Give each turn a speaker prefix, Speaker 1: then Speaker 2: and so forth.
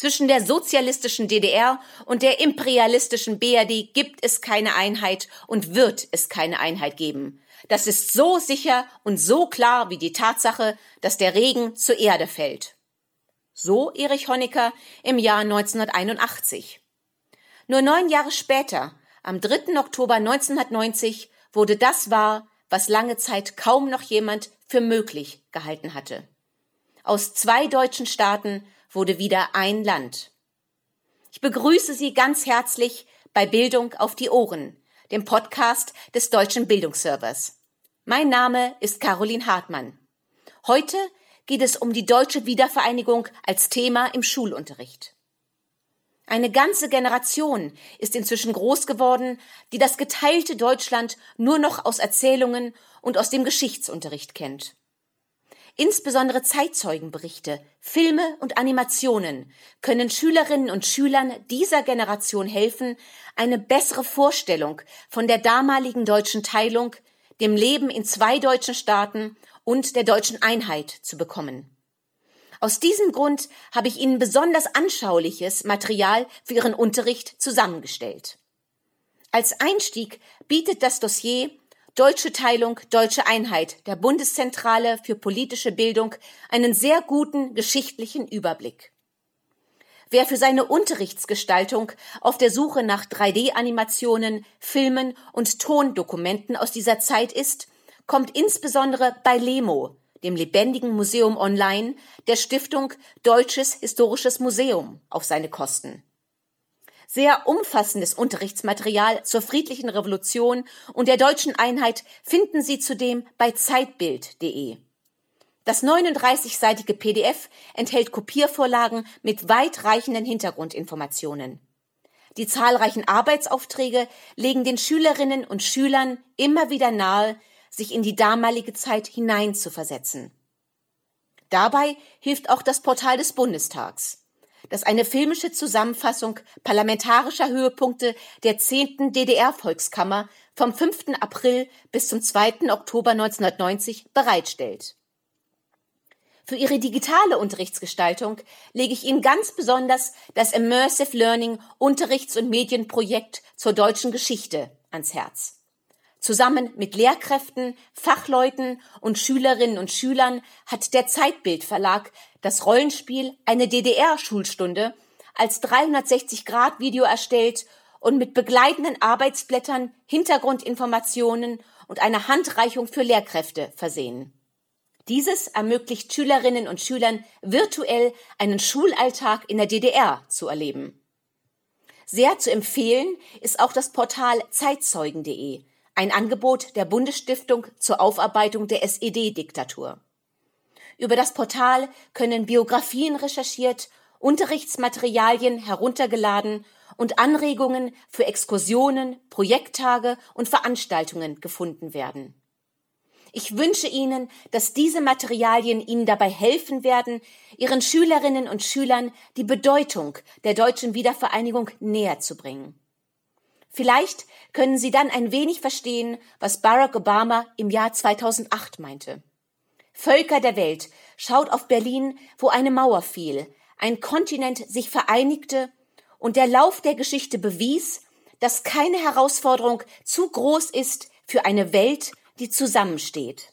Speaker 1: Zwischen der sozialistischen DDR und der imperialistischen BRD gibt es keine Einheit und wird es keine Einheit geben. Das ist so sicher und so klar wie die Tatsache, dass der Regen zur Erde fällt. So Erich Honecker im Jahr 1981. Nur neun Jahre später, am 3. Oktober 1990, wurde das wahr, was lange Zeit kaum noch jemand für möglich gehalten hatte. Aus zwei deutschen Staaten wurde wieder ein Land. Ich begrüße Sie ganz herzlich bei Bildung auf die Ohren, dem Podcast des Deutschen Bildungsservers. Mein Name ist Caroline Hartmann. Heute geht es um die deutsche Wiedervereinigung als Thema im Schulunterricht. Eine ganze Generation ist inzwischen groß geworden, die das geteilte Deutschland nur noch aus Erzählungen und aus dem Geschichtsunterricht kennt. Insbesondere Zeitzeugenberichte, Filme und Animationen können Schülerinnen und Schülern dieser Generation helfen, eine bessere Vorstellung von der damaligen deutschen Teilung, dem Leben in zwei deutschen Staaten und der deutschen Einheit zu bekommen. Aus diesem Grund habe ich Ihnen besonders anschauliches Material für Ihren Unterricht zusammengestellt. Als Einstieg bietet das Dossier Deutsche Teilung, Deutsche Einheit der Bundeszentrale für politische Bildung einen sehr guten geschichtlichen Überblick. Wer für seine Unterrichtsgestaltung auf der Suche nach 3D-Animationen, Filmen und Tondokumenten aus dieser Zeit ist, kommt insbesondere bei Lemo, dem lebendigen Museum online, der Stiftung Deutsches Historisches Museum auf seine Kosten sehr umfassendes Unterrichtsmaterial zur friedlichen Revolution und der deutschen Einheit finden Sie zudem bei zeitbild.de. Das 39-seitige PDF enthält Kopiervorlagen mit weitreichenden Hintergrundinformationen. Die zahlreichen Arbeitsaufträge legen den Schülerinnen und Schülern immer wieder nahe, sich in die damalige Zeit hineinzuversetzen. Dabei hilft auch das Portal des Bundestags das eine filmische Zusammenfassung parlamentarischer Höhepunkte der 10. DDR-Volkskammer vom 5. April bis zum 2. Oktober 1990 bereitstellt. Für Ihre digitale Unterrichtsgestaltung lege ich Ihnen ganz besonders das Immersive Learning Unterrichts- und Medienprojekt zur deutschen Geschichte ans Herz. Zusammen mit Lehrkräften, Fachleuten und Schülerinnen und Schülern hat der Zeitbild Verlag das Rollenspiel Eine DDR-Schulstunde als 360-Grad-Video erstellt und mit begleitenden Arbeitsblättern, Hintergrundinformationen und einer Handreichung für Lehrkräfte versehen. Dieses ermöglicht Schülerinnen und Schülern virtuell einen Schulalltag in der DDR zu erleben. Sehr zu empfehlen ist auch das Portal zeitzeugen.de, ein Angebot der Bundesstiftung zur Aufarbeitung der SED-Diktatur. Über das Portal können Biografien recherchiert, Unterrichtsmaterialien heruntergeladen und Anregungen für Exkursionen, Projekttage und Veranstaltungen gefunden werden. Ich wünsche Ihnen, dass diese Materialien Ihnen dabei helfen werden, Ihren Schülerinnen und Schülern die Bedeutung der deutschen Wiedervereinigung näher zu bringen. Vielleicht können Sie dann ein wenig verstehen, was Barack Obama im Jahr 2008 meinte. Völker der Welt, schaut auf Berlin, wo eine Mauer fiel, ein Kontinent sich vereinigte und der Lauf der Geschichte bewies, dass keine Herausforderung zu groß ist für eine Welt, die zusammensteht.